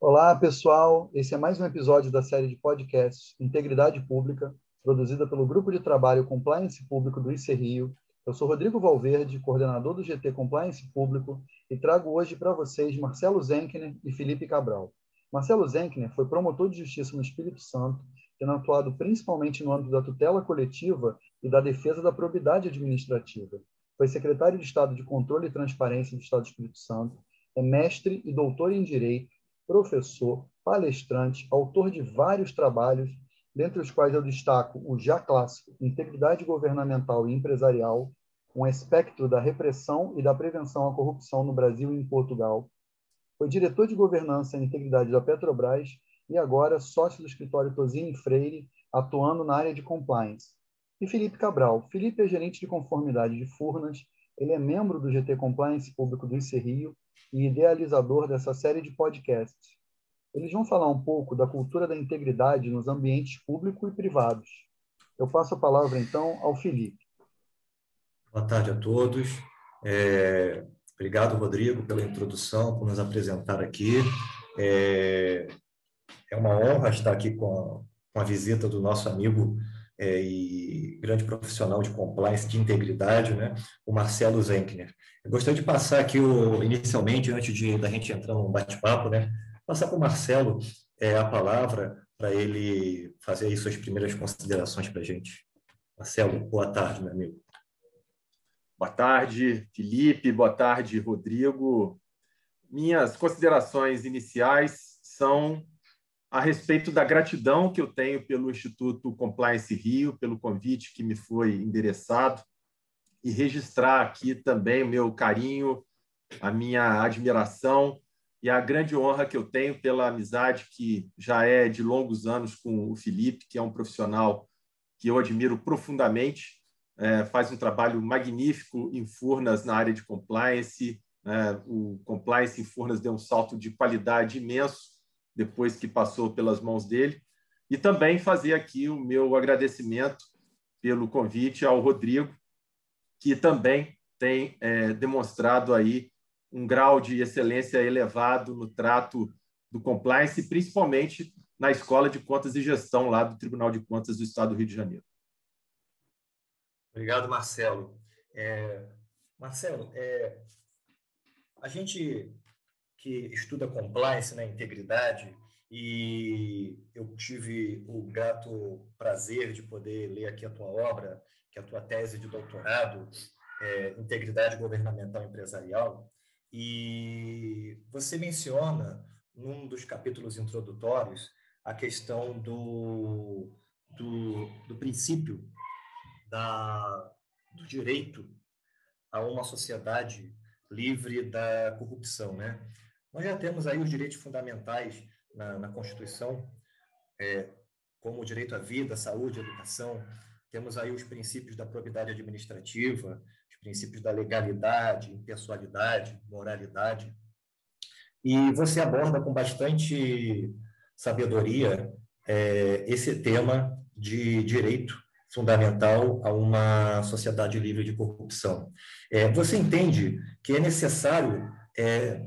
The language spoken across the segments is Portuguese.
Olá, pessoal. Esse é mais um episódio da série de podcasts Integridade Pública, produzida pelo Grupo de Trabalho Compliance Público do IC Rio. Eu sou Rodrigo Valverde, coordenador do GT Compliance Público, e trago hoje para vocês Marcelo Zenkner e Felipe Cabral. Marcelo Zenkner foi promotor de justiça no Espírito Santo, tendo atuado principalmente no âmbito da tutela coletiva e da defesa da probidade administrativa. Foi secretário de Estado de Controle e Transparência do Estado do Espírito Santo, é mestre e doutor em Direito professor, palestrante, autor de vários trabalhos, dentre os quais eu destaco o já clássico Integridade Governamental e Empresarial, um espectro da repressão e da prevenção à corrupção no Brasil e em Portugal. Foi diretor de governança e integridade da Petrobras e agora sócio do escritório Tosini Freire, atuando na área de compliance. E Felipe Cabral. Felipe é gerente de conformidade de Furnas, ele é membro do GT Compliance Público do ICE Rio e idealizador dessa série de podcasts. Eles vão falar um pouco da cultura da integridade nos ambientes públicos e privados. Eu passo a palavra, então, ao Felipe. Boa tarde a todos. É... Obrigado, Rodrigo, pela introdução, por nos apresentar aqui. É, é uma honra estar aqui com a, com a visita do nosso amigo é, e grande profissional de compliance, de integridade, né, o Marcelo Zenkner. Eu gostaria de passar aqui, o, inicialmente, antes de da gente entrar num bate-papo, né, passar para o Marcelo é, a palavra para ele fazer aí suas primeiras considerações para a gente. Marcelo, boa tarde, meu amigo. Boa tarde, Felipe. Boa tarde, Rodrigo. Minhas considerações iniciais são a respeito da gratidão que eu tenho pelo Instituto Compliance Rio, pelo convite que me foi endereçado, e registrar aqui também o meu carinho, a minha admiração e a grande honra que eu tenho pela amizade que já é de longos anos com o Felipe, que é um profissional que eu admiro profundamente, é, faz um trabalho magnífico em Furnas na área de compliance. É, o compliance em Furnas deu um salto de qualidade imenso depois que passou pelas mãos dele. E também fazer aqui o meu agradecimento pelo convite ao Rodrigo, que também tem é, demonstrado aí um grau de excelência elevado no trato do compliance, principalmente na Escola de Contas e Gestão lá do Tribunal de Contas do Estado do Rio de Janeiro. Obrigado, Marcelo. É, Marcelo, é, a gente que estuda compliance, né, integridade, e eu tive o grato prazer de poder ler aqui a tua obra, que é a tua tese de doutorado, é, Integridade Governamental Empresarial, e você menciona, num dos capítulos introdutórios, a questão do, do, do princípio da, do direito a uma sociedade livre da corrupção, né? Nós já temos aí os direitos fundamentais na, na Constituição, é, como o direito à vida, saúde, educação. Temos aí os princípios da probidade administrativa, os princípios da legalidade, impessoalidade, moralidade. E você aborda com bastante sabedoria é, esse tema de direito fundamental a uma sociedade livre de corrupção. É, você entende que é necessário é,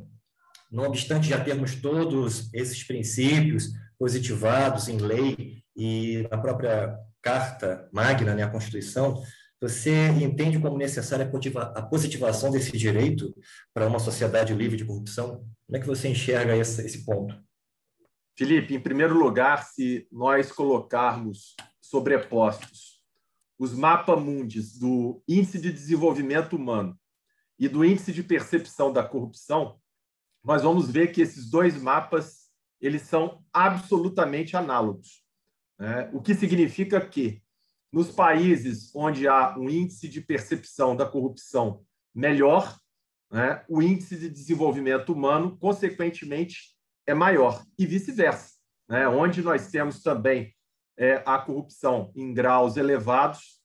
não obstante já termos todos esses princípios positivados em lei e na própria Carta Magna, né, a Constituição, você entende como necessária a positivação desse direito para uma sociedade livre de corrupção? Como é que você enxerga esse, esse ponto? Felipe, em primeiro lugar, se nós colocarmos sobrepostos os mapa mundis do Índice de Desenvolvimento Humano e do Índice de Percepção da Corrupção, nós vamos ver que esses dois mapas eles são absolutamente análogos. Né? O que significa que, nos países onde há um índice de percepção da corrupção melhor, né, o índice de desenvolvimento humano, consequentemente, é maior, e vice-versa. Né? Onde nós temos também é, a corrupção em graus elevados,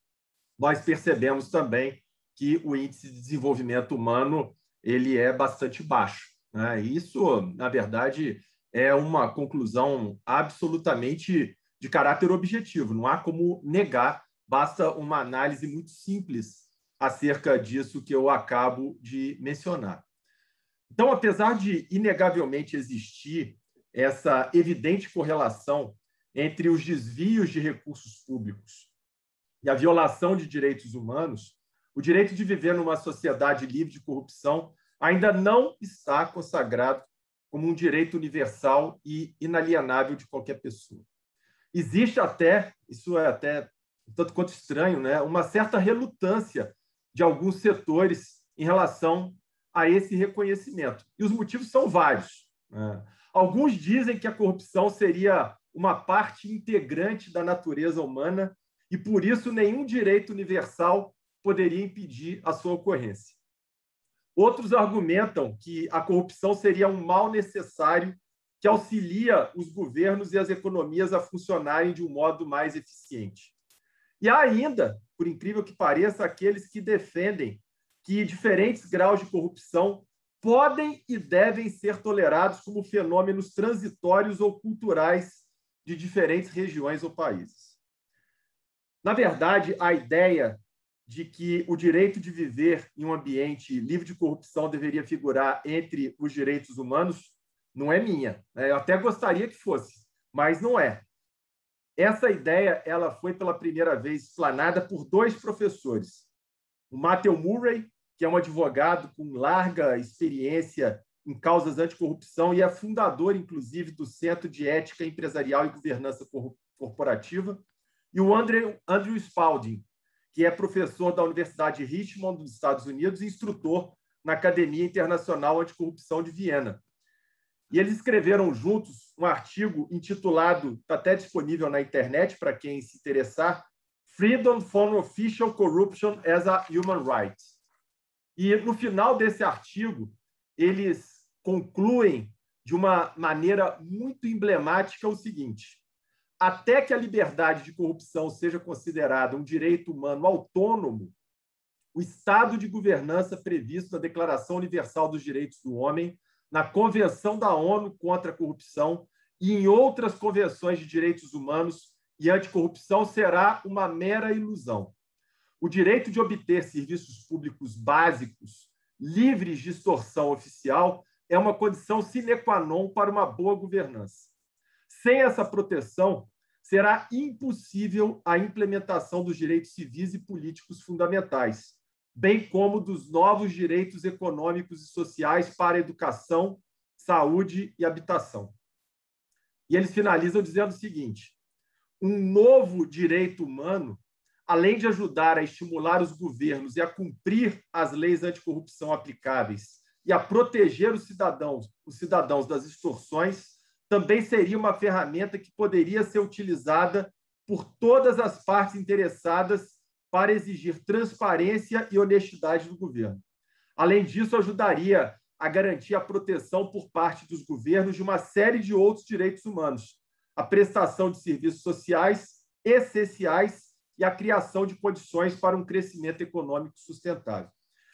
nós percebemos também que o índice de desenvolvimento humano ele é bastante baixo. Né? Isso, na verdade, é uma conclusão absolutamente de caráter objetivo, não há como negar, basta uma análise muito simples acerca disso que eu acabo de mencionar. Então, apesar de inegavelmente existir essa evidente correlação entre os desvios de recursos públicos e a violação de direitos humanos, o direito de viver numa sociedade livre de corrupção ainda não está consagrado como um direito universal e inalienável de qualquer pessoa. Existe até, isso é até tanto quanto estranho, né, uma certa relutância de alguns setores em relação a esse reconhecimento. E os motivos são vários. Né? Alguns dizem que a corrupção seria uma parte integrante da natureza humana e, por isso, nenhum direito universal poderia impedir a sua ocorrência. Outros argumentam que a corrupção seria um mal necessário que auxilia os governos e as economias a funcionarem de um modo mais eficiente. E há ainda, por incrível que pareça, aqueles que defendem que diferentes graus de corrupção podem e devem ser tolerados como fenômenos transitórios ou culturais de diferentes regiões ou países. Na verdade, a ideia de que o direito de viver em um ambiente livre de corrupção deveria figurar entre os direitos humanos não é minha. Né? Eu até gostaria que fosse, mas não é. Essa ideia ela foi pela primeira vez explanada por dois professores. O Matthew Murray, que é um advogado com larga experiência em causas anticorrupção e é fundador, inclusive, do Centro de Ética Empresarial e Governança Corporativa, e o Andrew, Andrew Spalding, que é professor da Universidade Richmond, dos Estados Unidos, e instrutor na Academia Internacional Anticorrupção de Viena. E eles escreveram juntos um artigo intitulado, está até disponível na internet para quem se interessar, Freedom from Official Corruption as a Human Right. E no final desse artigo, eles concluem de uma maneira muito emblemática o seguinte: até que a liberdade de corrupção seja considerada um direito humano autônomo, o estado de governança previsto na Declaração Universal dos Direitos do Homem na Convenção da ONU contra a Corrupção e em outras convenções de direitos humanos e anticorrupção será uma mera ilusão. O direito de obter serviços públicos básicos livres de extorsão oficial é uma condição sine qua non para uma boa governança. Sem essa proteção, será impossível a implementação dos direitos civis e políticos fundamentais, bem como dos novos direitos econômicos e sociais para educação, saúde e habitação. E eles finalizam dizendo o seguinte: um novo direito humano, além de ajudar a estimular os governos e a cumprir as leis anticorrupção aplicáveis e a proteger os cidadãos, os cidadãos das extorsões, também seria uma ferramenta que poderia ser utilizada por todas as partes interessadas para exigir transparência e honestidade do governo. Além disso, ajudaria a garantir a proteção por parte dos governos de uma série de outros direitos humanos, a prestação de serviços sociais essenciais e a criação de condições para um crescimento econômico sustentável.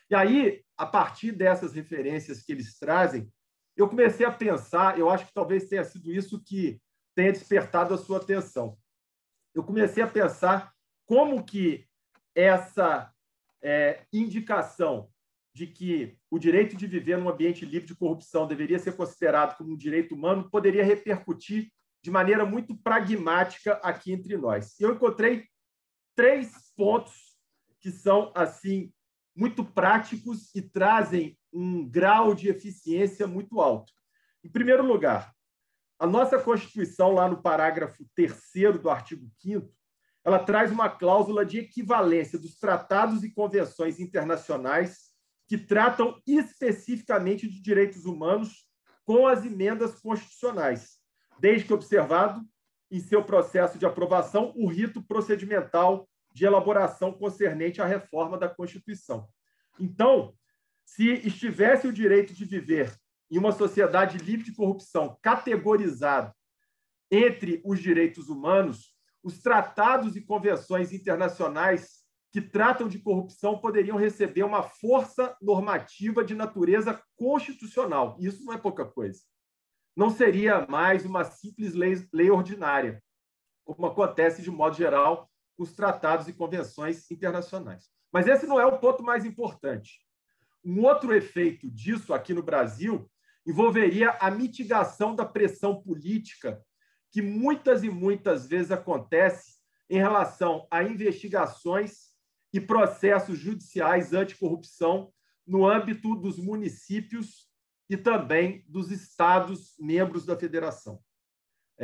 E aí, a partir dessas referências que eles trazem, eu comecei a pensar, eu acho que talvez tenha sido isso que tenha despertado a sua atenção. Eu comecei a pensar como que essa é, indicação de que o direito de viver num ambiente livre de corrupção deveria ser considerado como um direito humano poderia repercutir de maneira muito pragmática aqui entre nós. Eu encontrei três pontos que são assim muito práticos e trazem um grau de eficiência muito alto. Em primeiro lugar, a nossa Constituição, lá no parágrafo 3 do artigo 5 ela traz uma cláusula de equivalência dos tratados e convenções internacionais que tratam especificamente de direitos humanos com as emendas constitucionais, desde que observado em seu processo de aprovação o rito procedimental de elaboração concernente à reforma da Constituição. Então, se estivesse o direito de viver em uma sociedade livre de corrupção categorizado entre os direitos humanos, os tratados e convenções internacionais que tratam de corrupção poderiam receber uma força normativa de natureza constitucional. Isso não é pouca coisa. Não seria mais uma simples lei, lei ordinária, como acontece de modo geral os tratados e convenções internacionais. Mas esse não é o ponto mais importante. Um outro efeito disso aqui no Brasil envolveria a mitigação da pressão política que muitas e muitas vezes acontece em relação a investigações e processos judiciais anticorrupção no âmbito dos municípios e também dos estados membros da federação.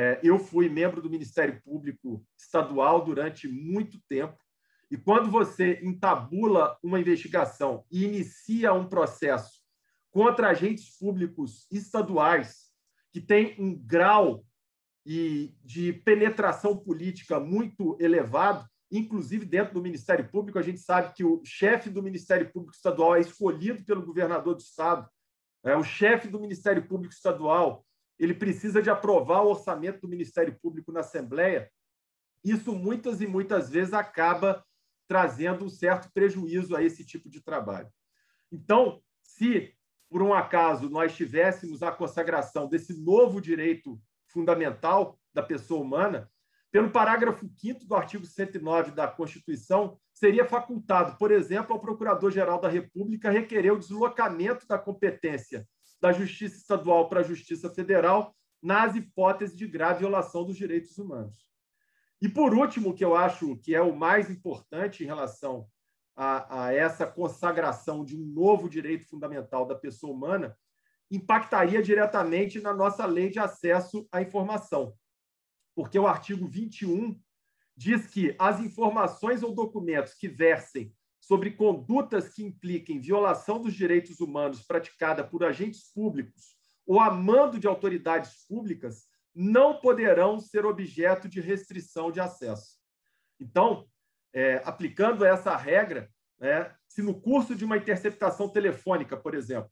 É, eu fui membro do Ministério Público Estadual durante muito tempo, e quando você entabula uma investigação e inicia um processo contra agentes públicos estaduais que tem um grau de penetração política muito elevado, inclusive dentro do Ministério Público, a gente sabe que o chefe do Ministério Público Estadual é escolhido pelo governador do estado, é, o chefe do Ministério Público Estadual ele precisa de aprovar o orçamento do Ministério Público na Assembleia. Isso muitas e muitas vezes acaba trazendo um certo prejuízo a esse tipo de trabalho. Então, se por um acaso nós tivéssemos a consagração desse novo direito fundamental da pessoa humana, pelo parágrafo 5 do artigo 109 da Constituição, seria facultado, por exemplo, ao Procurador-Geral da República requerer o deslocamento da competência da Justiça Estadual para a Justiça Federal nas hipóteses de grave violação dos direitos humanos. E, por último, que eu acho que é o mais importante em relação a, a essa consagração de um novo direito fundamental da pessoa humana, impactaria diretamente na nossa lei de acesso à informação. Porque o artigo 21 diz que as informações ou documentos que versem sobre condutas que impliquem violação dos direitos humanos praticada por agentes públicos ou a mando de autoridades públicas não poderão ser objeto de restrição de acesso. Então, é, aplicando essa regra, né, se no curso de uma interceptação telefônica, por exemplo,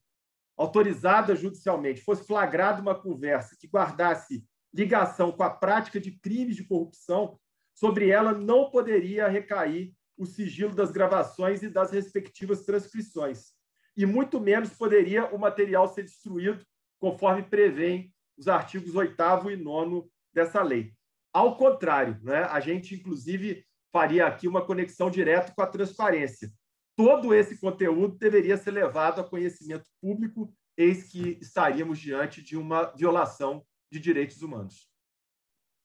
autorizada judicialmente, fosse flagrada uma conversa que guardasse ligação com a prática de crimes de corrupção, sobre ela não poderia recair o sigilo das gravações e das respectivas transcrições. E muito menos poderia o material ser destruído, conforme prevêem os artigos 8 e 9 dessa lei. Ao contrário, né, a gente, inclusive, faria aqui uma conexão direta com a transparência. Todo esse conteúdo deveria ser levado a conhecimento público, eis que estaríamos diante de uma violação de direitos humanos.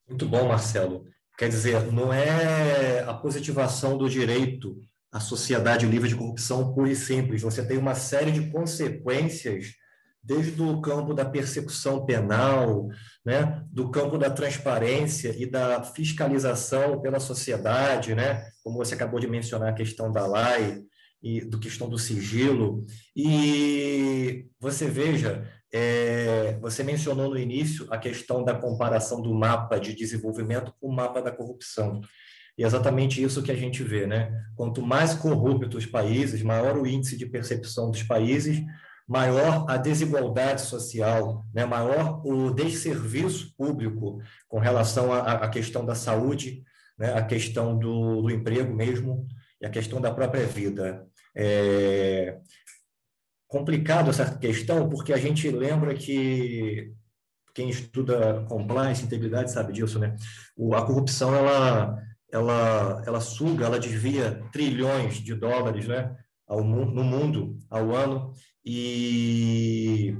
Muito bom, Marcelo. Quer dizer, não é a positivação do direito à sociedade livre de corrupção pura e simples. Você tem uma série de consequências, desde o campo da persecução penal, né, do campo da transparência e da fiscalização pela sociedade, né, como você acabou de mencionar a questão da lei e do questão do sigilo. E você veja, é, você mencionou no início a questão da comparação do mapa de desenvolvimento com o mapa da corrupção. E é exatamente isso que a gente vê, né? Quanto mais corruptos os países, maior o índice de percepção dos países, maior a desigualdade social, né? maior o desserviço público com relação à, questão da saúde, né? a questão do, do emprego mesmo e a questão da própria vida. É, complicado essa questão, porque a gente lembra que quem estuda compliance, integridade, sabe disso, né? O, a corrupção, ela, ela, ela suga, ela desvia trilhões de dólares, né? Ao, no mundo, ao ano, e,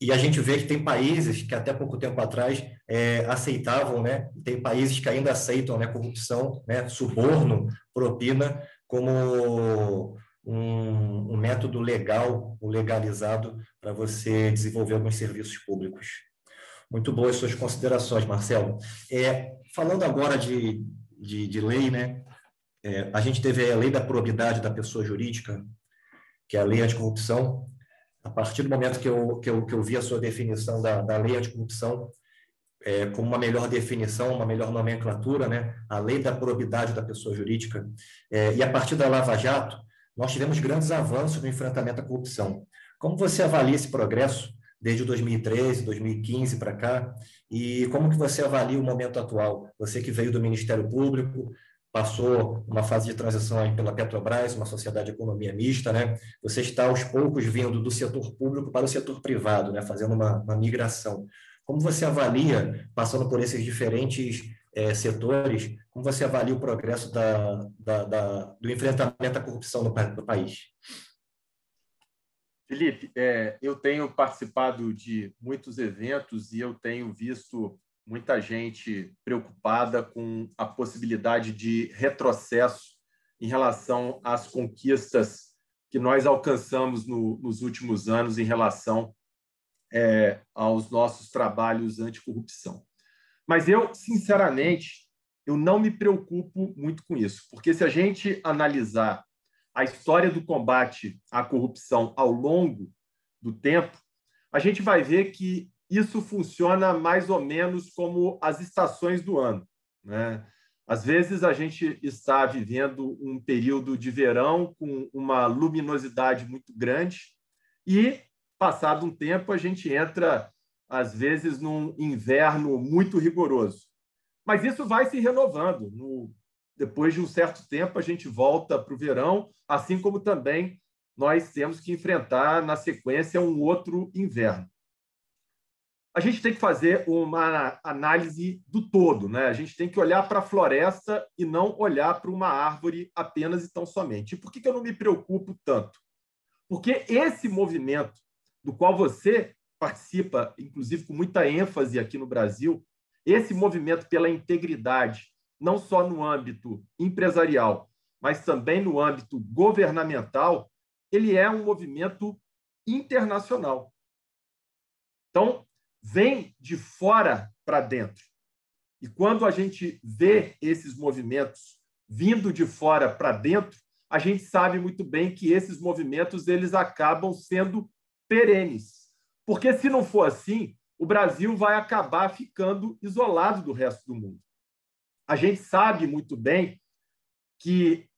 e a gente vê que tem países que até pouco tempo atrás é, aceitavam, né? Tem países que ainda aceitam né, corrupção, né, suborno, propina, como um, um método legal, ou legalizado, para você desenvolver alguns serviços públicos. Muito boas suas considerações, Marcelo. É, falando agora de, de, de lei, né? É, a gente teve a lei da probidade da pessoa jurídica, que é a lei anticorrupção. A partir do momento que eu, que eu, que eu vi a sua definição da, da lei anticorrupção, é, como uma melhor definição, uma melhor nomenclatura, né? a lei da probidade da pessoa jurídica, é, e a partir da Lava Jato, nós tivemos grandes avanços no enfrentamento à corrupção. Como você avalia esse progresso desde 2013, 2015 para cá? E como que você avalia o momento atual? Você que veio do Ministério Público, passou uma fase de transição aí pela Petrobras, uma sociedade de economia mista, né? Você está aos poucos vindo do setor público para o setor privado, né? Fazendo uma, uma migração. Como você avalia, passando por esses diferentes é, setores, como você avalia o progresso da, da, da, do enfrentamento à corrupção no, no país? Felipe, é, eu tenho participado de muitos eventos e eu tenho visto muita gente preocupada com a possibilidade de retrocesso em relação às conquistas que nós alcançamos no, nos últimos anos em relação é, aos nossos trabalhos anticorrupção. Mas eu, sinceramente, eu não me preocupo muito com isso, porque se a gente analisar a história do combate à corrupção ao longo do tempo, a gente vai ver que isso funciona mais ou menos como as estações do ano. Né? Às vezes a gente está vivendo um período de verão com uma luminosidade muito grande e, passado um tempo, a gente entra, às vezes, num inverno muito rigoroso. Mas isso vai se renovando. No, depois de um certo tempo, a gente volta para o verão, assim como também nós temos que enfrentar, na sequência, um outro inverno a gente tem que fazer uma análise do todo, né? A gente tem que olhar para a floresta e não olhar para uma árvore apenas e tão somente. E por que, eu não me preocupo tanto? Porque esse movimento do qual você participa, inclusive com muita ênfase aqui no Brasil, esse movimento pela integridade, não só no âmbito empresarial, mas também no âmbito governamental, ele é um movimento internacional. Então, vem de fora para dentro. E quando a gente vê esses movimentos vindo de fora para dentro, a gente sabe muito bem que esses movimentos eles acabam sendo perenes. Porque se não for assim, o Brasil vai acabar ficando isolado do resto do mundo. A gente sabe muito bem que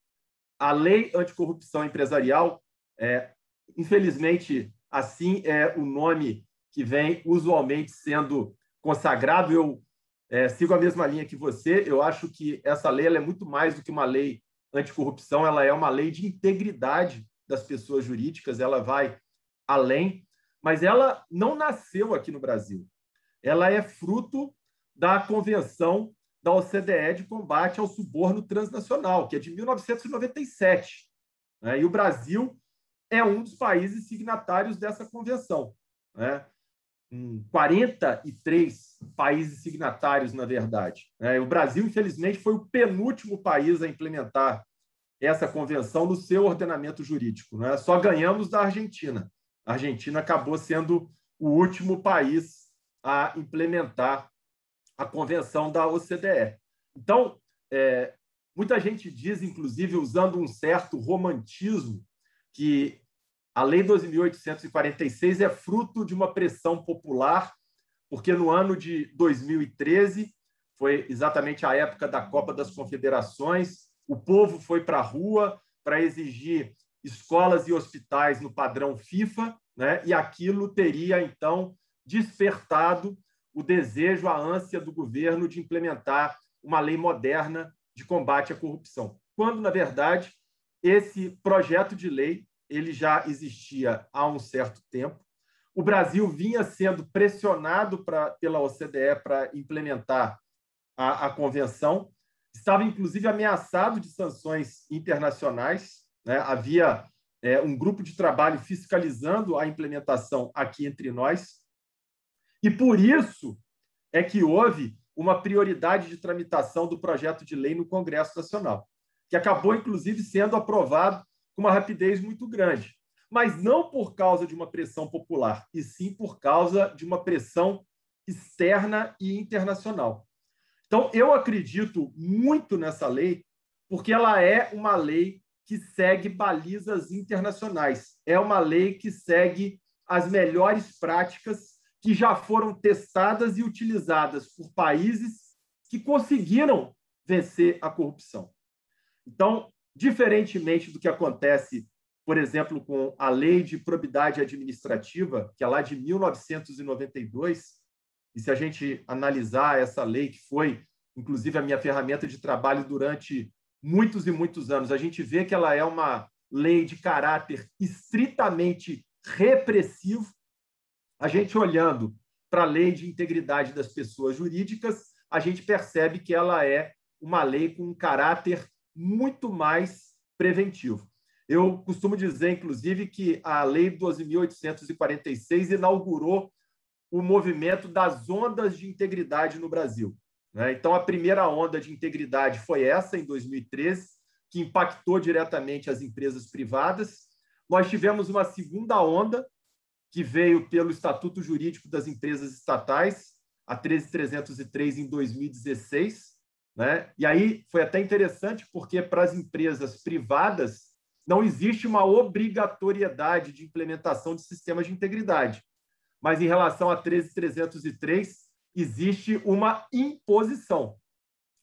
a lei anticorrupção empresarial, é, infelizmente, assim é o nome que vem usualmente sendo consagrado. Eu é, sigo a mesma linha que você. Eu acho que essa lei é muito mais do que uma lei anticorrupção, ela é uma lei de integridade das pessoas jurídicas, ela vai além, mas ela não nasceu aqui no Brasil. Ela é fruto da Convenção da OCDE de combate ao suborno transnacional, que é de 1997. Né? E o Brasil é um dos países signatários dessa convenção. Né? 43 países signatários, na verdade. Né? O Brasil, infelizmente, foi o penúltimo país a implementar essa convenção no seu ordenamento jurídico. Né? Só ganhamos da Argentina. A Argentina acabou sendo o último país a implementar a convenção da OCDE. Então, é, muita gente diz, inclusive, usando um certo romantismo, que a Lei 2.846 é fruto de uma pressão popular, porque no ano de 2013, foi exatamente a época da Copa das Confederações, o povo foi para a rua para exigir escolas e hospitais no padrão FIFA, né? e aquilo teria, então, despertado o desejo, a ânsia do governo de implementar uma lei moderna de combate à corrupção. Quando, na verdade, esse projeto de lei ele já existia há um certo tempo. O Brasil vinha sendo pressionado pra, pela OCDE para implementar a, a, convenção, estava inclusive ameaçado de sanções internacionais. Né? Havia é, um grupo de trabalho fiscalizando a implementação aqui entre nós. E por isso é que houve uma prioridade de tramitação do projeto de lei no Congresso Nacional, que acabou, inclusive, sendo aprovado com uma rapidez muito grande. Mas não por causa de uma pressão popular, e sim por causa de uma pressão externa e internacional. Então, eu acredito muito nessa lei, porque ela é uma lei que segue balizas internacionais. É uma lei que segue as melhores práticas que já foram testadas e utilizadas por países que conseguiram vencer a corrupção. Então, Diferentemente do que acontece, por exemplo, com a Lei de Probidade Administrativa, que é lá de 1992, e se a gente analisar essa lei, que foi, inclusive, a minha ferramenta de trabalho durante muitos e muitos anos, a gente vê que ela é uma lei de caráter estritamente repressivo. A gente olhando para a lei de integridade das pessoas jurídicas, a gente percebe que ela é uma lei com um caráter muito mais preventivo. Eu costumo dizer, inclusive, que a Lei 12.846 inaugurou o movimento das ondas de integridade no Brasil. Né? Então, a primeira onda de integridade foi essa, em 2013, que impactou diretamente as empresas privadas. Nós tivemos uma segunda onda, que veio pelo Estatuto Jurídico das Empresas Estatais, a 13303 em 2016, né? E aí foi até interessante porque para as empresas privadas não existe uma obrigatoriedade de implementação de sistemas de integridade, mas em relação a 13303 existe uma imposição.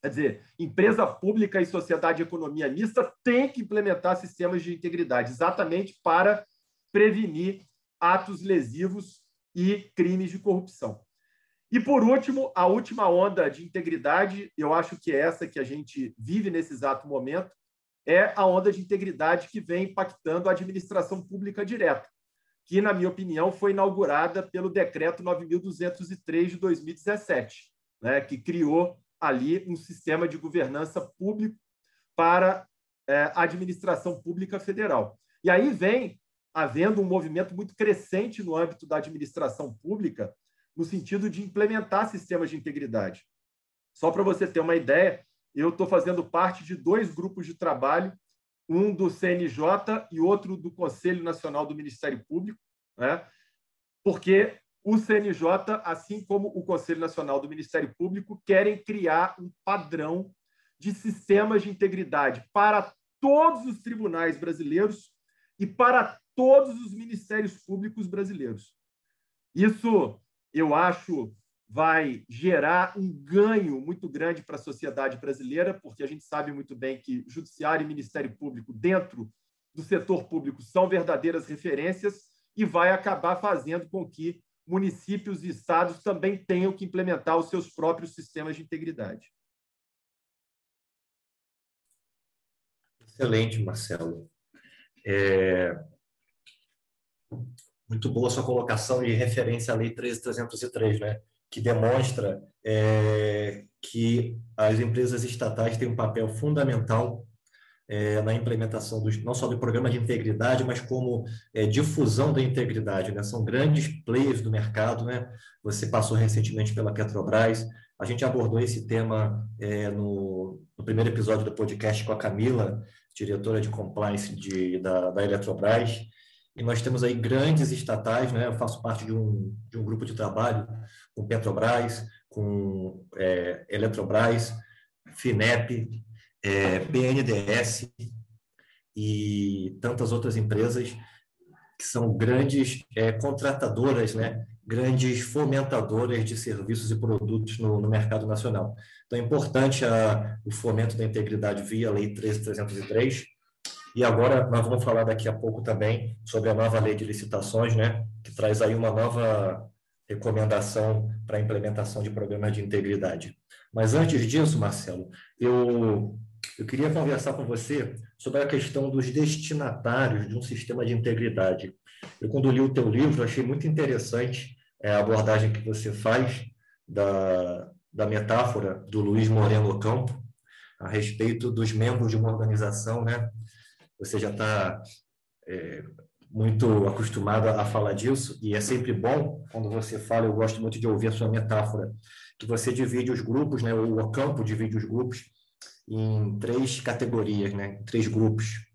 Quer dizer, empresa pública e sociedade de economia mista têm que implementar sistemas de integridade, exatamente para prevenir atos lesivos e crimes de corrupção. E, por último, a última onda de integridade, eu acho que é essa que a gente vive nesse exato momento, é a onda de integridade que vem impactando a administração pública direta, que, na minha opinião, foi inaugurada pelo Decreto 9.203 de 2017, né, que criou ali um sistema de governança público para é, a administração pública federal. E aí vem havendo um movimento muito crescente no âmbito da administração pública, no sentido de implementar sistemas de integridade. Só para você ter uma ideia, eu estou fazendo parte de dois grupos de trabalho, um do CNJ e outro do Conselho Nacional do Ministério Público, né? porque o CNJ, assim como o Conselho Nacional do Ministério Público, querem criar um padrão de sistemas de integridade para todos os tribunais brasileiros e para todos os ministérios públicos brasileiros. Isso, eu acho, vai gerar um ganho muito grande para a sociedade brasileira, porque a gente sabe muito bem que Judiciário e Ministério Público, dentro do setor público, são verdadeiras referências e vai acabar fazendo com que municípios e estados também tenham que implementar os seus próprios sistemas de integridade. Excelente, Marcelo. É, muito boa sua colocação de referência à Lei 13.303, né? Que demonstra é, que as empresas estatais têm um papel fundamental é, na implementação dos, não só do programa de integridade, mas como é, difusão da integridade. Né? São grandes players do mercado. Né? Você passou recentemente pela Petrobras. A gente abordou esse tema é, no, no, primeiro episódio do podcast com a Camila, diretora de compliance de, da, da Eletrobras. E nós temos aí grandes estatais, né? Eu faço parte de um, de um grupo de trabalho com Petrobras, com é, Eletrobras, FINEP, é, BNDES e tantas outras empresas que são grandes é, contratadoras, né? grandes fomentadoras de serviços e produtos no, no mercado nacional. Então, é importante a, o fomento da integridade via Lei 13303, e agora nós vamos falar daqui a pouco também sobre a nova lei de licitações, né, que traz aí uma nova recomendação para a implementação de programas de integridade. Mas antes disso, Marcelo, eu, eu queria conversar com você sobre a questão dos destinatários de um sistema de integridade. Eu, quando li o teu livro, achei muito interessante é, a abordagem que você faz da, da metáfora do Luiz Moreno Campo a respeito dos membros de uma organização, né, você já está é, muito acostumado a falar disso, e é sempre bom quando você fala, eu gosto muito de ouvir a sua metáfora, que você divide os grupos, né, o campo divide os grupos em três categorias, né, três grupos.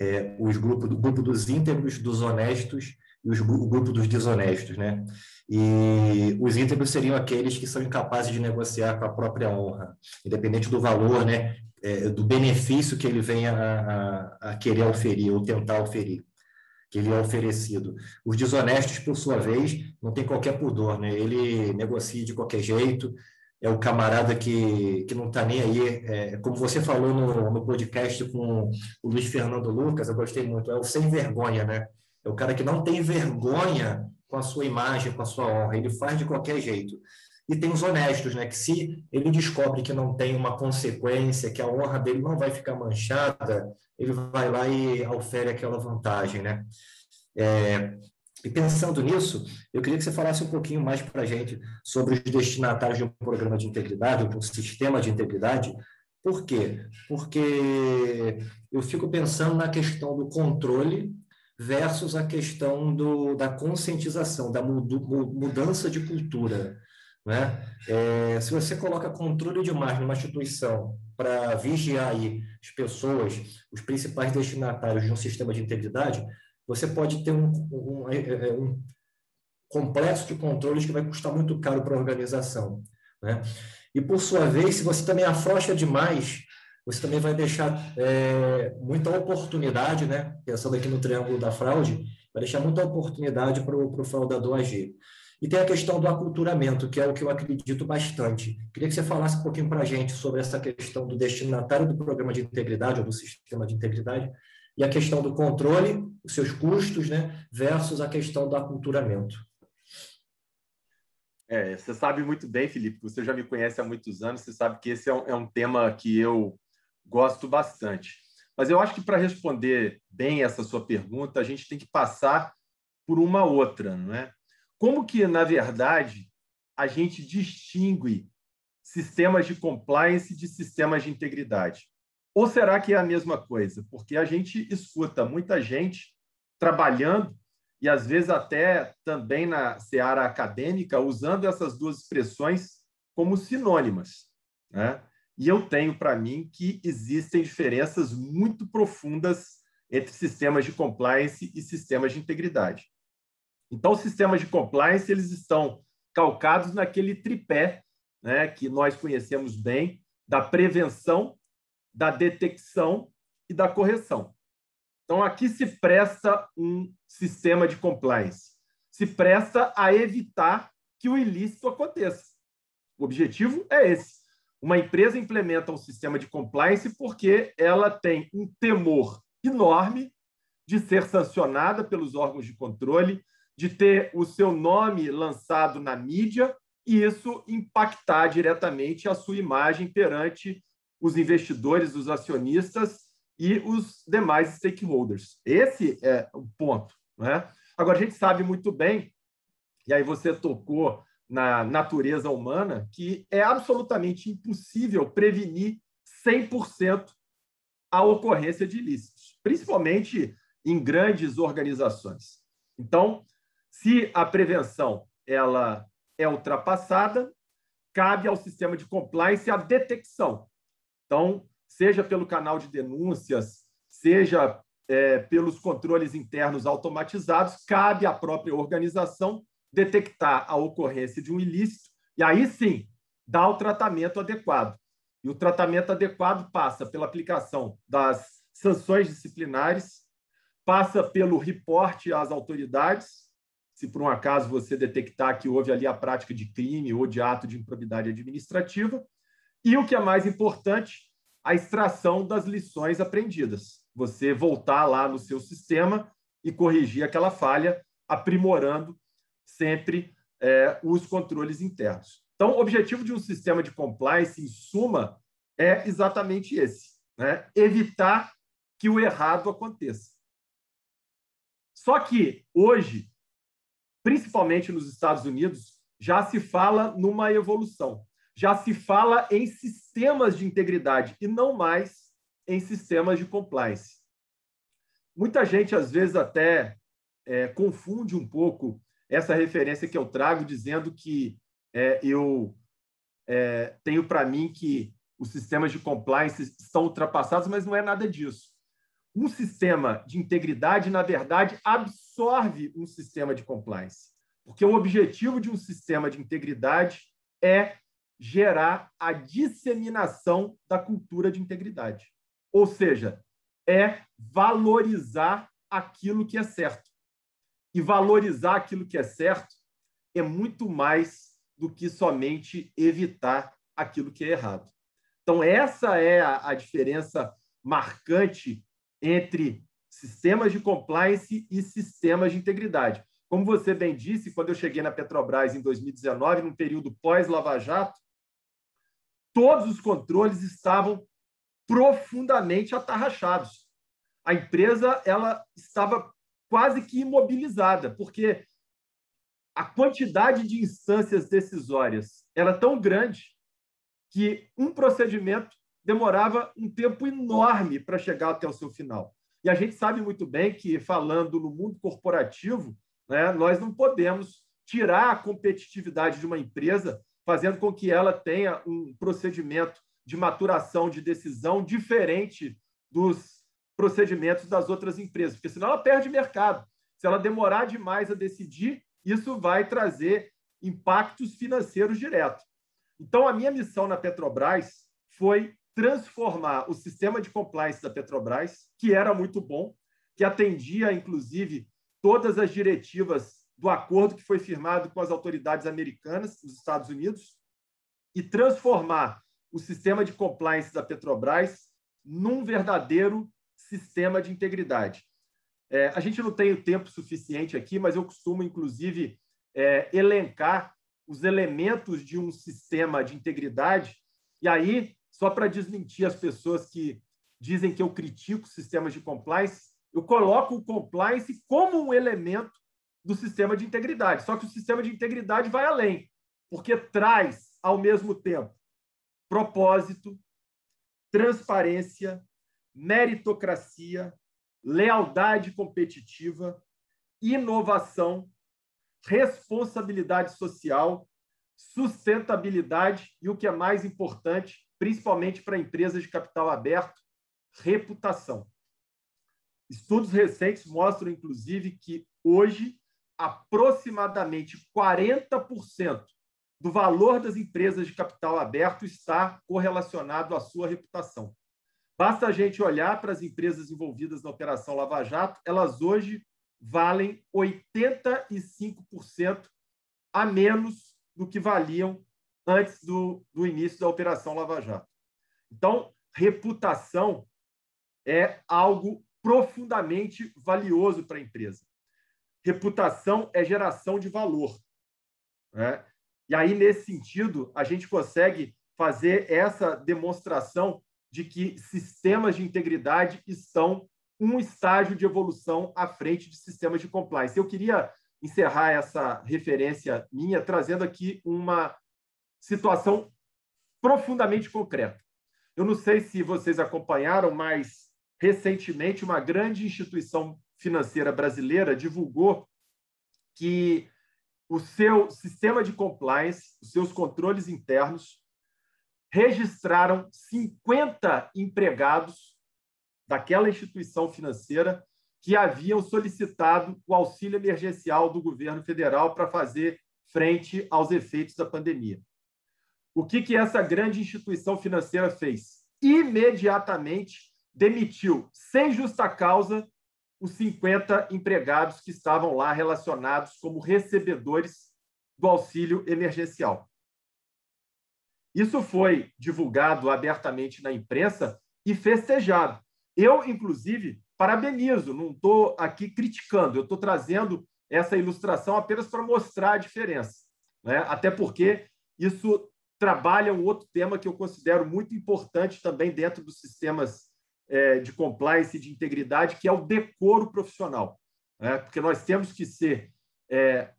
É, os grupos, o grupo dos íntegros, dos honestos e os, o grupo dos desonestos, né? E os íntegros seriam aqueles que são incapazes de negociar com a própria honra, independente do valor, né? É, do benefício que ele venha a, a, a, querer oferir ou tentar oferir, que ele é oferecido. Os desonestos, por sua vez, não tem qualquer pudor, né? Ele negocia de qualquer jeito, é o camarada que, que não está nem aí, é, como você falou no, no podcast com o Luiz Fernando Lucas, eu gostei muito, é o sem vergonha, né? É o cara que não tem vergonha com a sua imagem, com a sua honra, ele faz de qualquer jeito. E tem os honestos, né? Que se ele descobre que não tem uma consequência, que a honra dele não vai ficar manchada, ele vai lá e ofere aquela vantagem, né? É, e pensando nisso, eu queria que você falasse um pouquinho mais para a gente sobre os destinatários de um programa de integridade, ou um sistema de integridade, Por quê? Porque eu fico pensando na questão do controle versus a questão do, da conscientização, da mudança de cultura. Né? É, se você coloca controle demais numa instituição para vigiar aí as pessoas, os principais destinatários de um sistema de integridade, você pode ter um, um, um, é, é, um complexo de controles que vai custar muito caro para a organização. Né? E, por sua vez, se você também afrouxa demais, você também vai deixar é, muita oportunidade, né? pensando aqui no triângulo da fraude, vai deixar muita oportunidade para o fraudador agir. E tem a questão do aculturamento, que é o que eu acredito bastante. Queria que você falasse um pouquinho para a gente sobre essa questão do destinatário do programa de integridade ou do sistema de integridade e a questão do controle, os seus custos, né, versus a questão do aculturamento. É, você sabe muito bem, Felipe, você já me conhece há muitos anos, você sabe que esse é um, é um tema que eu gosto bastante. Mas eu acho que para responder bem essa sua pergunta, a gente tem que passar por uma outra, não é? Como que, na verdade, a gente distingue sistemas de compliance de sistemas de integridade? Ou será que é a mesma coisa? Porque a gente escuta muita gente trabalhando e às vezes até também na seara acadêmica, usando essas duas expressões como sinônimas. Né? E eu tenho para mim que existem diferenças muito profundas entre sistemas de compliance e sistemas de integridade. Então, os sistemas de compliance eles estão calcados naquele tripé né, que nós conhecemos bem da prevenção, da detecção e da correção. Então, aqui se presta um sistema de compliance. Se presta a evitar que o ilícito aconteça. O objetivo é esse. Uma empresa implementa um sistema de compliance porque ela tem um temor enorme de ser sancionada pelos órgãos de controle, de ter o seu nome lançado na mídia e isso impactar diretamente a sua imagem perante os investidores, os acionistas e os demais stakeholders. Esse é o ponto. Né? Agora, a gente sabe muito bem, e aí você tocou na natureza humana, que é absolutamente impossível prevenir 100% a ocorrência de ilícitos, principalmente em grandes organizações. Então, se a prevenção ela é ultrapassada, cabe ao sistema de compliance a detecção. Então, seja pelo canal de denúncias, seja é, pelos controles internos automatizados, cabe à própria organização detectar a ocorrência de um ilícito e aí sim dar o tratamento adequado. E o tratamento adequado passa pela aplicação das sanções disciplinares, passa pelo reporte às autoridades, se por um acaso você detectar que houve ali a prática de crime ou de ato de improbidade administrativa, e o que é mais importante, a extração das lições aprendidas. Você voltar lá no seu sistema e corrigir aquela falha, aprimorando sempre é, os controles internos. Então, o objetivo de um sistema de compliance, em suma, é exatamente esse: né? evitar que o errado aconteça. Só que, hoje, principalmente nos Estados Unidos, já se fala numa evolução já se fala em sistemas de integridade e não mais em sistemas de compliance. Muita gente, às vezes, até é, confunde um pouco essa referência que eu trago, dizendo que é, eu é, tenho para mim que os sistemas de compliance estão ultrapassados, mas não é nada disso. Um sistema de integridade, na verdade, absorve um sistema de compliance, porque o objetivo de um sistema de integridade é gerar a disseminação da cultura de integridade. Ou seja, é valorizar aquilo que é certo. E valorizar aquilo que é certo é muito mais do que somente evitar aquilo que é errado. Então, essa é a, diferença marcante entre sistemas de compliance e sistemas de integridade. Como você bem disse, quando eu cheguei na Petrobras em 2019, num período pós-Lava Jato, todos os controles estavam profundamente atarrachados. A empresa ela estava quase que imobilizada, porque a quantidade de instâncias decisórias era tão grande que um procedimento demorava um tempo enorme para chegar até o seu final. E a gente sabe muito bem que, falando no mundo corporativo, né, nós não podemos tirar a competitividade de uma empresa fazendo com que ela tenha um procedimento de maturação de decisão diferente dos procedimentos das outras empresas, porque senão ela perde mercado. Se ela demorar demais a decidir, isso vai trazer impactos financeiros diretos. Então, a minha missão na Petrobras foi transformar o sistema de compliance da Petrobras, que era muito bom, que atendia, inclusive, todas as diretivas do acordo que foi firmado com as autoridades americanas dos Estados Unidos, e transformar o sistema de compliance da Petrobras num verdadeiro sistema de integridade. É, a gente não tem o tempo suficiente aqui, mas eu costumo, inclusive, é, elencar os elementos de um sistema de integridade. E aí, só para desmentir as pessoas que dizem que eu critico sistemas de compliance, eu coloco o compliance como um elemento do sistema de integridade. Só que o sistema de integridade vai além, porque traz, ao mesmo tempo, propósito, transparência, meritocracia, lealdade competitiva, inovação, responsabilidade social, sustentabilidade e o que é mais importante, principalmente para empresas de capital aberto, reputação. Estudos recentes mostram, inclusive, que hoje aproximadamente 40% do valor das empresas de capital aberto está correlacionado à sua reputação. Basta a gente olhar para as empresas envolvidas na Operação Lava Jato, elas hoje valem 85% a menos do que valiam antes do, do início da Operação Lava Jato. Então, reputação é algo profundamente valioso para a empresa. Reputação é geração de valor. Né? E aí, nesse sentido, a gente consegue fazer essa demonstração de que sistemas de integridade estão um estágio de evolução à frente de sistemas de compliance. Eu queria encerrar essa referência minha trazendo aqui uma situação profundamente concreta. Eu não sei se vocês acompanharam, mas recentemente uma grande instituição financeira brasileira divulgou que o seu sistema de compliance, os seus controles internos, registraram 50 empregados daquela instituição financeira que haviam solicitado o auxílio emergencial do governo federal para fazer frente aos efeitos da pandemia. O que, que essa grande instituição financeira fez? Imediatamente demitiu, sem justa causa, os 50 empregados que estavam lá relacionados como recebedores do auxílio emergencial. Isso foi divulgado abertamente na imprensa e festejado. Eu, inclusive, parabenizo, não estou aqui criticando, eu estou trazendo essa ilustração apenas para mostrar a diferença. Né? Até porque isso trabalha um outro tema que eu considero muito importante também dentro dos sistemas é, de compliance e de integridade, que é o decoro profissional. Né? Porque nós temos que ser é,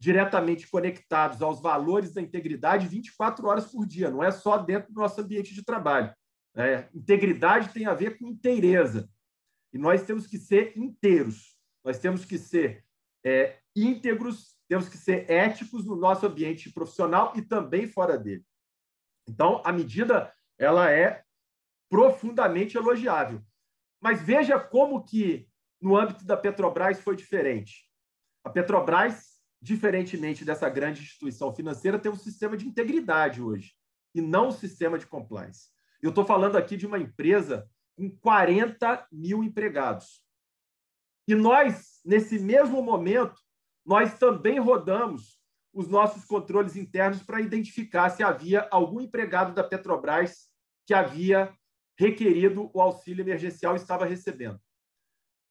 diretamente conectados aos valores da integridade 24 horas por dia, não é só dentro do nosso ambiente de trabalho. É, integridade tem a ver com inteireza. E nós temos que ser inteiros, nós temos que ser é, íntegros, temos que ser éticos no nosso ambiente profissional e também fora dele. Então, a medida ela é profundamente elogiável. Mas veja como que no âmbito da Petrobras foi diferente. A Petrobras, diferentemente dessa grande instituição financeira, tem um sistema de integridade hoje e não um sistema de compliance. Eu estou falando aqui de uma empresa com 40 mil empregados. E nós, nesse mesmo momento, nós também rodamos os nossos controles internos para identificar se havia algum empregado da Petrobras que havia requerido o auxílio emergencial estava recebendo.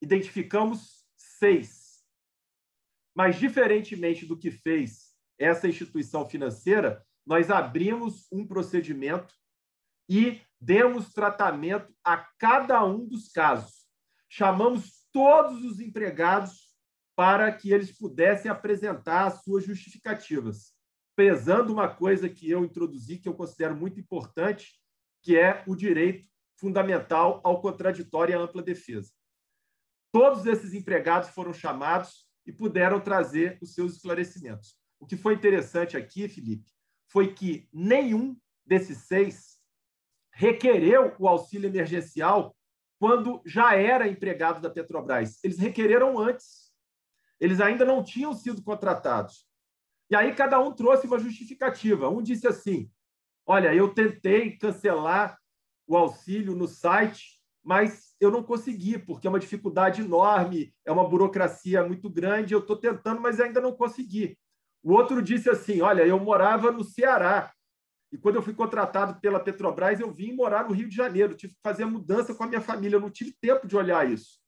Identificamos seis. Mas, diferentemente do que fez essa instituição financeira, nós abrimos um procedimento e demos tratamento a cada um dos casos. Chamamos todos os empregados para que eles pudessem apresentar as suas justificativas, prezando uma coisa que eu introduzi, que eu considero muito importante, que é o direito fundamental ao contraditório e à ampla defesa. Todos esses empregados foram chamados e puderam trazer os seus esclarecimentos. O que foi interessante aqui, Felipe, foi que nenhum desses seis requereu o auxílio emergencial quando já era empregado da Petrobras. Eles requereram antes. Eles ainda não tinham sido contratados. E aí cada um trouxe uma justificativa. Um disse assim: Olha, eu tentei cancelar o auxílio no site, mas eu não consegui, porque é uma dificuldade enorme, é uma burocracia muito grande. Eu estou tentando, mas ainda não consegui. O outro disse assim: Olha, eu morava no Ceará. E quando eu fui contratado pela Petrobras, eu vim morar no Rio de Janeiro. Tive que fazer a mudança com a minha família. Eu não tive tempo de olhar isso.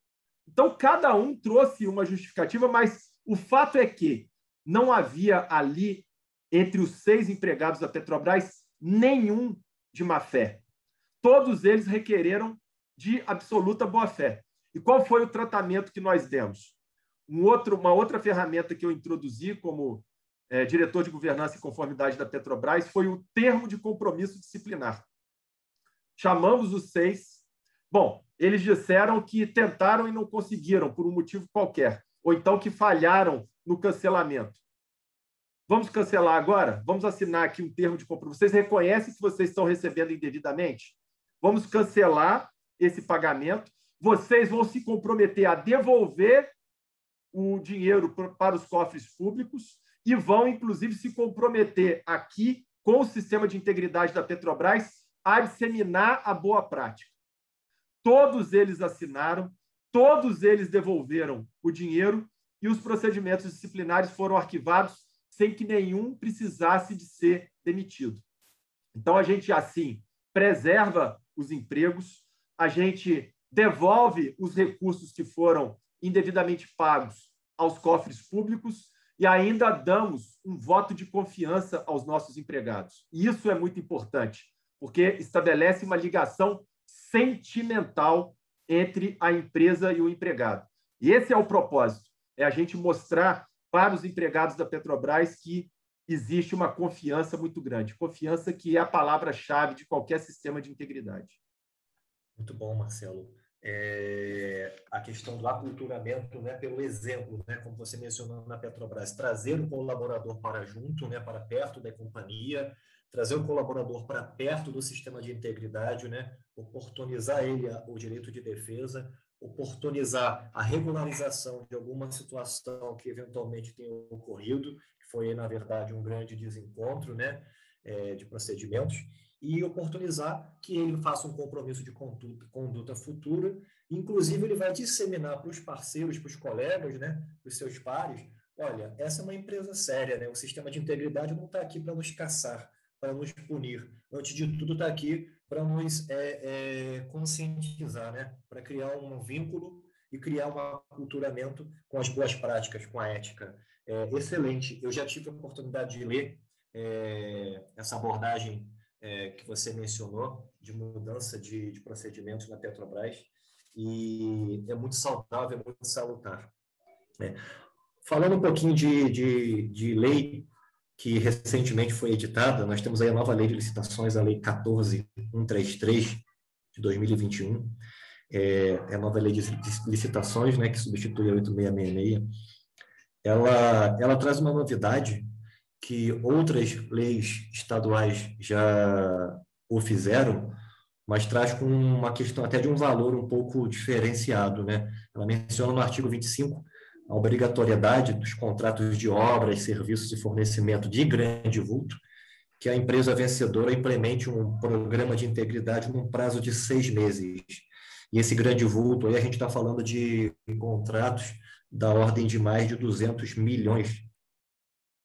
Então, cada um trouxe uma justificativa, mas o fato é que não havia ali, entre os seis empregados da Petrobras, nenhum de má fé. Todos eles requereram de absoluta boa-fé. E qual foi o tratamento que nós demos? Um outro, uma outra ferramenta que eu introduzi como é, diretor de governança e conformidade da Petrobras foi o termo de compromisso disciplinar. Chamamos os seis. Bom, eles disseram que tentaram e não conseguiram por um motivo qualquer, ou então que falharam no cancelamento. Vamos cancelar agora? Vamos assinar aqui um termo de compromisso. Vocês reconhecem que vocês estão recebendo indevidamente? Vamos cancelar esse pagamento. Vocês vão se comprometer a devolver o dinheiro para os cofres públicos e vão, inclusive, se comprometer aqui com o sistema de integridade da Petrobras a disseminar a boa prática. Todos eles assinaram, todos eles devolveram o dinheiro e os procedimentos disciplinares foram arquivados sem que nenhum precisasse de ser demitido. Então, a gente, assim, preserva os empregos, a gente devolve os recursos que foram indevidamente pagos aos cofres públicos e ainda damos um voto de confiança aos nossos empregados. E isso é muito importante, porque estabelece uma ligação sentimental entre a empresa e o empregado. E esse é o propósito é a gente mostrar para os empregados da Petrobras que existe uma confiança muito grande. Confiança que é a palavra-chave de qualquer sistema de integridade. Muito bom, Marcelo. É, a questão do aculturamento né, pelo exemplo, né, como você mencionou na Petrobras, trazer o colaborador para junto, né, para perto da companhia, trazer o colaborador para perto do sistema de integridade, né, oportunizar ele o direito de defesa, oportunizar a regularização de alguma situação que eventualmente tenha ocorrido, que foi, na verdade, um grande desencontro né, é, de procedimentos, e oportunizar que ele faça um compromisso de conduta, conduta futura. Inclusive, ele vai disseminar para os parceiros, para os colegas, né, para os seus pares, olha, essa é uma empresa séria, né? o sistema de integridade não está aqui para nos caçar, para nos punir. Antes de tudo, está aqui para nos é, é, conscientizar, né? para criar um vínculo e criar um aculturamento com as boas práticas, com a ética. É, excelente. Eu já tive a oportunidade de ler é, essa abordagem é, que você mencionou de mudança de, de procedimentos na Petrobras e é muito saudável, é muito salutar. É. Falando um pouquinho de, de, de lei que recentemente foi editada, nós temos aí a nova lei de licitações, a lei 14133 de 2021, é, é a nova lei de licitações, né, que substitui a 8666. Ela, ela traz uma novidade que outras leis estaduais já o fizeram, mas traz com uma questão até de um valor um pouco diferenciado, né? Ela menciona no artigo 25 a obrigatoriedade dos contratos de obras, serviços e fornecimento de grande vulto, que a empresa vencedora implemente um programa de integridade num prazo de seis meses. E esse grande vulto, aí a gente está falando de contratos da ordem de mais de 200 milhões.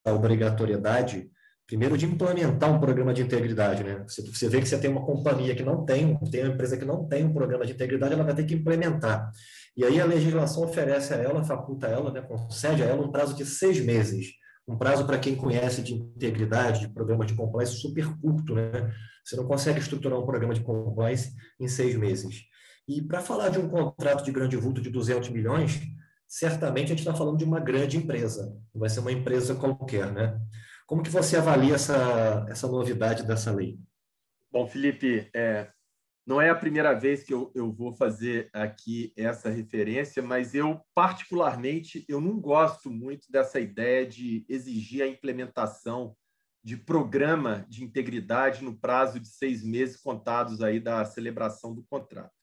A obrigatoriedade, primeiro, de implementar um programa de integridade. Né? Você, você vê que você tem uma companhia que não tem, tem uma empresa que não tem um programa de integridade, ela vai ter que implementar. E aí a legislação oferece a ela, faculta a ela, né, concede a ela um prazo de seis meses. Um prazo para quem conhece de integridade, de programa de compliance super curto, né? Você não consegue estruturar um programa de compliance em seis meses. E para falar de um contrato de grande vulto de 200 milhões, certamente a gente está falando de uma grande empresa, não vai ser uma empresa qualquer, né? Como que você avalia essa, essa novidade dessa lei? Bom, Felipe, é, não é a primeira vez que eu, eu vou fazer aqui essa referência, mas eu, particularmente, eu não gosto muito dessa ideia de exigir a implementação de programa de integridade no prazo de seis meses contados aí da celebração do contrato.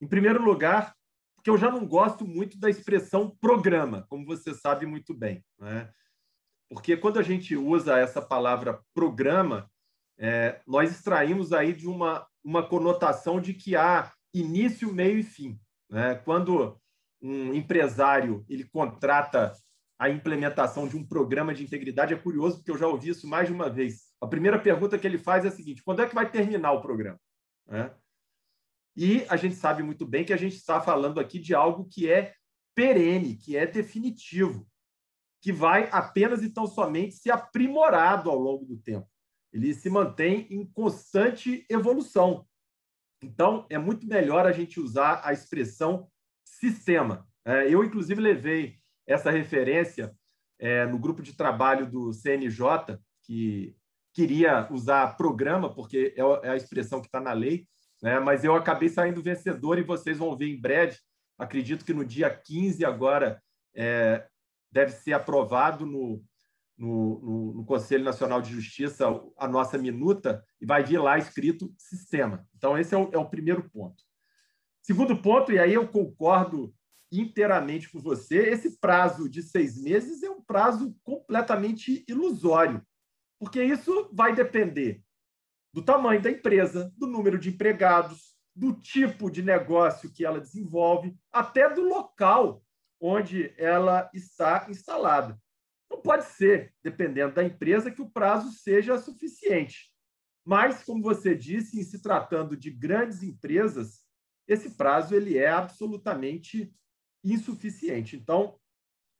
Em primeiro lugar, porque eu já não gosto muito da expressão programa, como você sabe muito bem. Né? Porque quando a gente usa essa palavra programa, é, nós extraímos aí de uma, uma conotação de que há início, meio e fim. Né? Quando um empresário ele contrata a implementação de um programa de integridade, é curioso, porque eu já ouvi isso mais de uma vez. A primeira pergunta que ele faz é a seguinte: quando é que vai terminar o programa? Né? E a gente sabe muito bem que a gente está falando aqui de algo que é perene, que é definitivo, que vai apenas e tão somente ser aprimorado ao longo do tempo. Ele se mantém em constante evolução. Então, é muito melhor a gente usar a expressão sistema. É, eu, inclusive, levei essa referência é, no grupo de trabalho do CNJ, que queria usar programa, porque é, é a expressão que está na lei, né? mas eu acabei saindo vencedor e vocês vão ver em breve. Acredito que no dia 15 agora é, deve ser aprovado no, no, no, no, Conselho Nacional de Justiça a nossa minuta e vai vir lá escrito sistema. Então, esse é o, é o primeiro ponto. Segundo ponto, e aí eu concordo inteiramente com você, esse prazo de seis meses é um prazo completamente ilusório, porque isso vai depender do tamanho da empresa, do número de empregados, do tipo de negócio que ela desenvolve, até do local onde ela está instalada. Não pode ser, dependendo da empresa, que o prazo seja suficiente. Mas, como você disse, em se tratando de grandes empresas, esse prazo ele é absolutamente insuficiente. Então,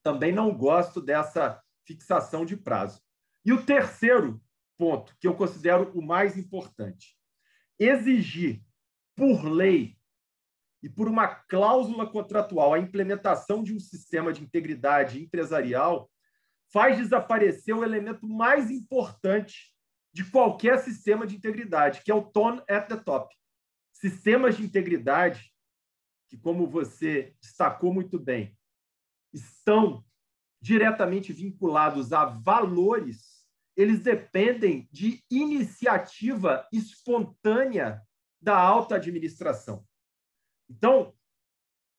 também não gosto dessa fixação de prazo. E o terceiro ponto, que eu considero o mais importante. Exigir, por lei e por uma cláusula contratual, a implementação de um sistema de integridade empresarial faz desaparecer o elemento mais importante de qualquer sistema de integridade, que é o tone at the top. Sistemas de integridade, que, como você destacou muito bem, estão diretamente vinculados a valores eles dependem de iniciativa espontânea da alta administração. Então,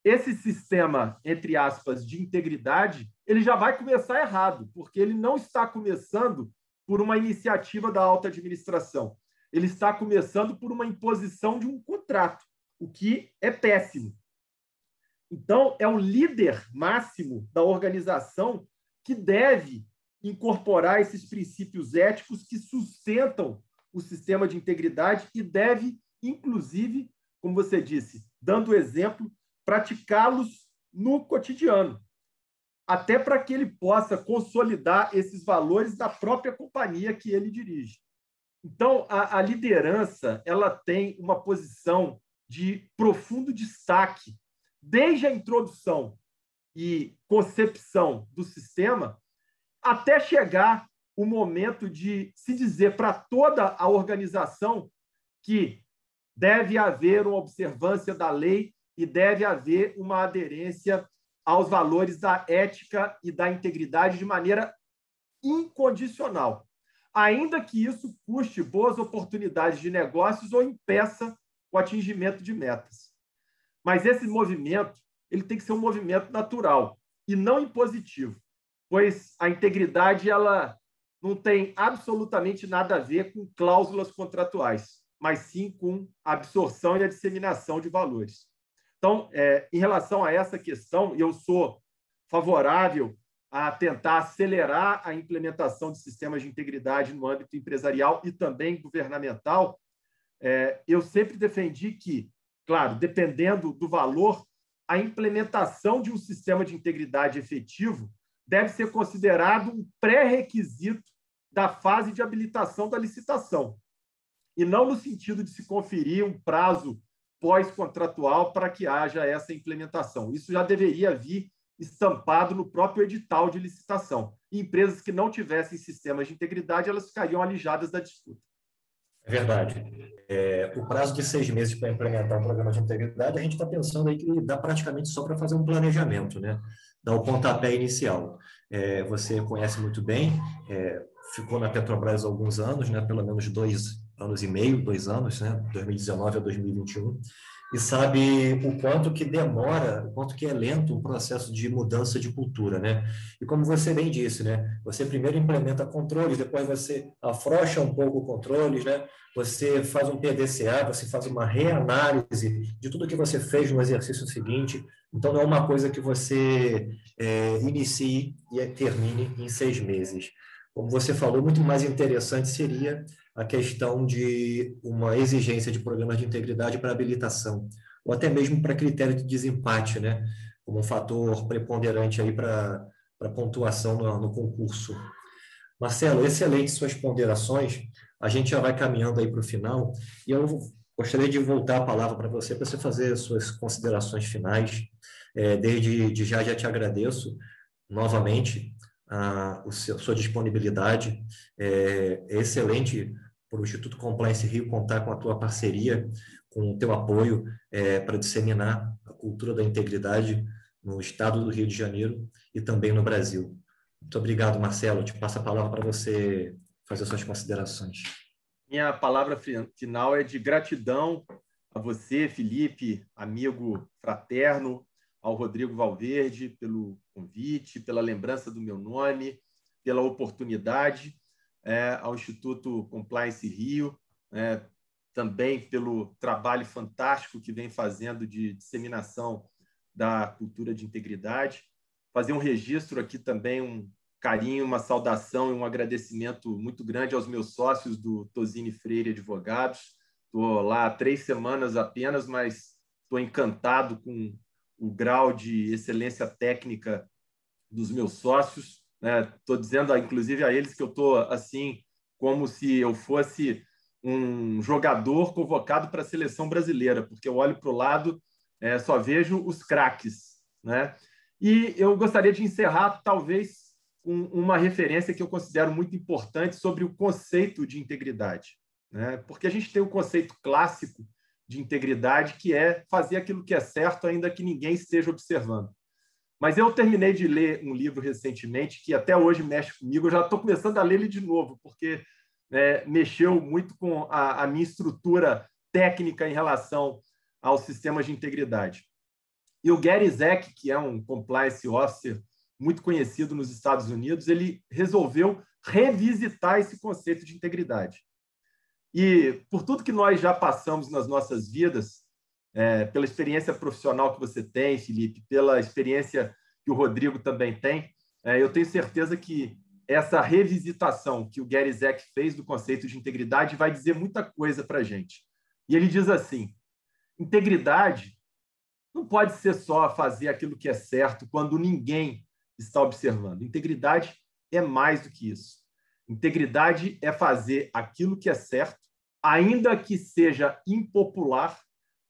esse sistema, entre aspas, de integridade, ele já vai começar errado, porque ele não está começando por uma iniciativa da alta administração. Ele está começando por uma imposição de um contrato, o que é péssimo. Então, é o líder máximo da organização que deve incorporar esses princípios éticos que sustentam o sistema de integridade e deve, inclusive, como você disse, dando exemplo, praticá-los no cotidiano, até para que ele possa consolidar esses valores da própria companhia que ele dirige. Então, a, a liderança ela tem uma posição de profundo destaque desde a introdução e concepção do sistema até chegar o momento de se dizer para toda a organização que deve haver uma observância da lei e deve haver uma aderência aos valores da ética e da integridade de maneira incondicional, ainda que isso custe boas oportunidades de negócios ou impeça o atingimento de metas. Mas esse movimento ele tem que ser um movimento natural e não impositivo pois a integridade ela não tem absolutamente nada a ver com cláusulas contratuais, mas sim com a absorção e a disseminação de valores. Então, é, em relação a essa questão, eu sou favorável a tentar acelerar a implementação de sistemas de integridade no âmbito empresarial e também governamental. É, eu sempre defendi que, claro, dependendo do valor, a implementação de um sistema de integridade efetivo deve ser considerado um pré-requisito da fase de habilitação da licitação, e não no sentido de se conferir um prazo pós-contratual para que haja essa implementação. Isso já deveria vir estampado no próprio edital de licitação. E empresas que não tivessem sistemas de integridade, elas ficariam alijadas da disputa. É verdade. É, o prazo de seis meses para implementar um programa de integridade, a gente está pensando aí que dá praticamente só para fazer um planejamento, né? Dar o pontapé inicial. É, você conhece muito bem, é, ficou na Petrobras há alguns anos, né? Pelo menos dois anos e meio, dois anos, né? 2019 a 2021 e sabe o quanto que demora, o quanto que é lento o processo de mudança de cultura, né? E como você bem disse, né? Você primeiro implementa controles, depois você afrouxa um pouco controles, né? Você faz um PDCA, você faz uma reanálise de tudo que você fez no exercício seguinte. Então, não é uma coisa que você é, inicie e termine em seis meses. Como você falou, muito mais interessante seria a questão de uma exigência de programas de integridade para habilitação, ou até mesmo para critério de desempate, né? como um fator preponderante aí para, pontuação no, no concurso. Marcelo, excelente suas ponderações. A gente já vai caminhando aí para o final e eu gostaria de voltar a palavra para você para você fazer suas considerações finais. É, desde de já já te agradeço novamente a, a sua disponibilidade. É, é excelente por o Instituto Compliance Rio contar com a tua parceria, com o teu apoio é, para disseminar a cultura da integridade no estado do Rio de Janeiro e também no Brasil. Muito obrigado, Marcelo. Eu te passo a palavra para você fazer suas considerações. Minha palavra final é de gratidão a você, Felipe, amigo fraterno, ao Rodrigo Valverde pelo convite, pela lembrança do meu nome, pela oportunidade é, ao Instituto Compliance Rio, é, também pelo trabalho fantástico que vem fazendo de disseminação da cultura de integridade. Fazer um registro aqui também, um carinho, uma saudação e um agradecimento muito grande aos meus sócios do Tosini Freire Advogados. Estou lá há três semanas apenas, mas estou encantado com o grau de excelência técnica dos meus sócios. Estou né? dizendo, inclusive, a eles que eu estou assim, como se eu fosse um jogador convocado para a seleção brasileira, porque eu olho para o lado, é, só vejo os craques. Né? E eu gostaria de encerrar, talvez, com uma referência que eu considero muito importante sobre o conceito de integridade. Né? Porque a gente tem o conceito clássico de integridade, que é fazer aquilo que é certo, ainda que ninguém esteja observando. Mas eu terminei de ler um livro recentemente que até hoje mexe comigo. Eu já estou começando a ler ele de novo, porque né, mexeu muito com a, a minha estrutura técnica em relação aos sistemas de integridade. E o Gary Zeck, que é um compliance officer muito conhecido nos Estados Unidos, ele resolveu revisitar esse conceito de integridade. E por tudo que nós já passamos nas nossas vidas, é, pela experiência profissional que você tem, Felipe, pela experiência que o Rodrigo também tem, é, eu tenho certeza que essa revisitação que o Gary Zeck fez do conceito de integridade vai dizer muita coisa para a gente. E ele diz assim: integridade não pode ser só fazer aquilo que é certo quando ninguém está observando. Integridade é mais do que isso. Integridade é fazer aquilo que é certo, ainda que seja impopular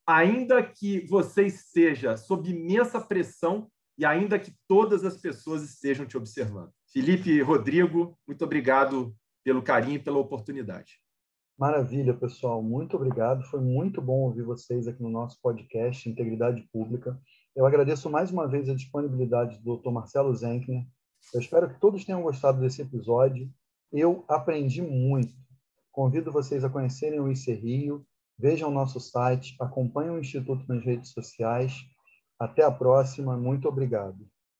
ainda que você esteja sob imensa pressão e ainda que todas as pessoas estejam te observando. Felipe Rodrigo, muito obrigado pelo carinho e pela oportunidade. Maravilha, pessoal. Muito obrigado. Foi muito bom ouvir vocês aqui no nosso podcast Integridade Pública. Eu agradeço mais uma vez a disponibilidade do Dr. Marcelo Zenkner. Eu espero que todos tenham gostado desse episódio. Eu aprendi muito. Convido vocês a conhecerem o IC Rio, Vejam o nosso site, acompanhem o Instituto nas redes sociais. Até a próxima. Muito obrigado.